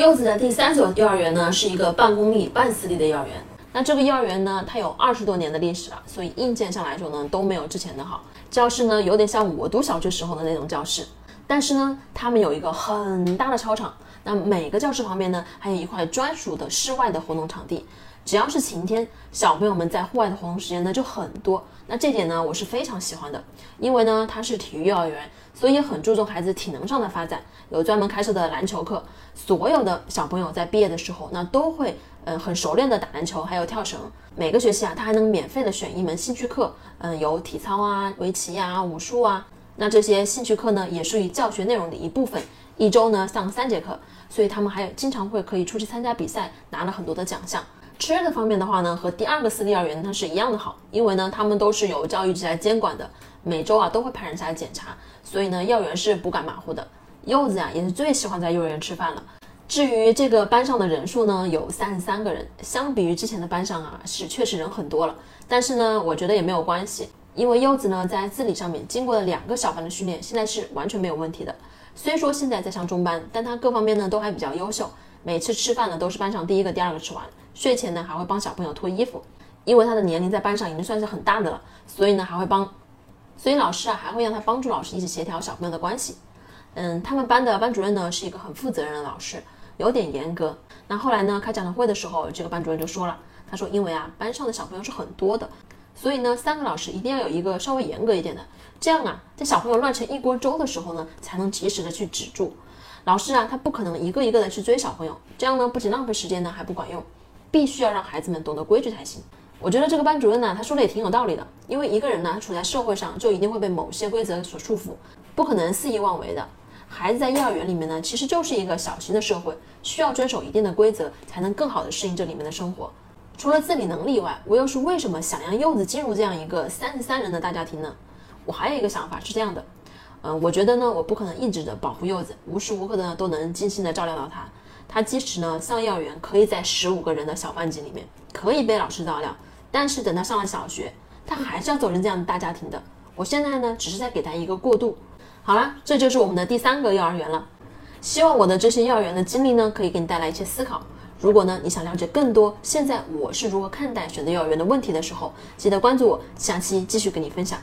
柚子的第三所幼儿园呢，是一个半公立半私立的幼儿园。那这个幼儿园呢，它有二十多年的历史了，所以硬件上来说呢，都没有之前的好。教室呢，有点像我读小学时候的那种教室，但是呢，他们有一个很大的操场。那每个教室旁边呢，还有一块专属的室外的活动场地。只要是晴天，小朋友们在户外的活动时间呢就很多。那这点呢，我是非常喜欢的，因为呢，它是体育幼儿园。所以很注重孩子体能上的发展，有专门开设的篮球课。所有的小朋友在毕业的时候，那都会嗯很熟练的打篮球，还有跳绳。每个学期啊，他还能免费的选一门兴趣课，嗯，有体操啊、围棋呀、武术啊。那这些兴趣课呢，也属于教学内容的一部分。一周呢上三节课，所以他们还有经常会可以出去参加比赛，拿了很多的奖项。吃的方面的话呢，和第二个私立幼儿园它是一样的好，因为呢他们都是由教育局来监管的，每周啊都会派人下来检查。所以呢，幼儿园是不敢马虎的。柚子呀，也是最喜欢在幼儿园吃饭了。至于这个班上的人数呢，有三十三个人，相比于之前的班上啊，是确实人很多了。但是呢，我觉得也没有关系，因为柚子呢，在自理上面经过了两个小班的训练，现在是完全没有问题的。虽说现在在上中班，但他各方面呢都还比较优秀。每次吃饭呢，都是班上第一个、第二个吃完。睡前呢，还会帮小朋友脱衣服，因为他的年龄在班上已经算是很大的了，所以呢，还会帮。所以老师啊还会让他帮助老师一起协调小朋友的关系。嗯，他们班的班主任呢是一个很负责任的老师，有点严格。那后来呢开家长会的时候，这个班主任就说了，他说因为啊班上的小朋友是很多的，所以呢三个老师一定要有一个稍微严格一点的，这样啊在小朋友乱成一锅粥的时候呢才能及时的去止住。老师啊他不可能一个一个的去追小朋友，这样呢不仅浪费时间呢还不管用，必须要让孩子们懂得规矩才行。我觉得这个班主任呢，他说的也挺有道理的。因为一个人呢，他处在社会上就一定会被某些规则所束缚，不可能肆意妄为的。孩子在幼儿园里面呢，其实就是一个小型的社会，需要遵守一定的规则，才能更好的适应这里面的生活。除了自理能力以外，我又是为什么想让柚子进入这样一个三十三人的大家庭呢？我还有一个想法是这样的，嗯，我觉得呢，我不可能一直的保护柚子，无时无刻的都能精心的照料到他。他即使呢上幼儿园，可以在十五个人的小班级里面，可以被老师照料。但是等他上了小学，他还是要走进这样的大家庭的。我现在呢，只是在给他一个过渡。好了，这就是我们的第三个幼儿园了。希望我的这些幼儿园的经历呢，可以给你带来一些思考。如果呢，你想了解更多现在我是如何看待选择幼儿园的问题的时候，记得关注我，下期继续跟你分享。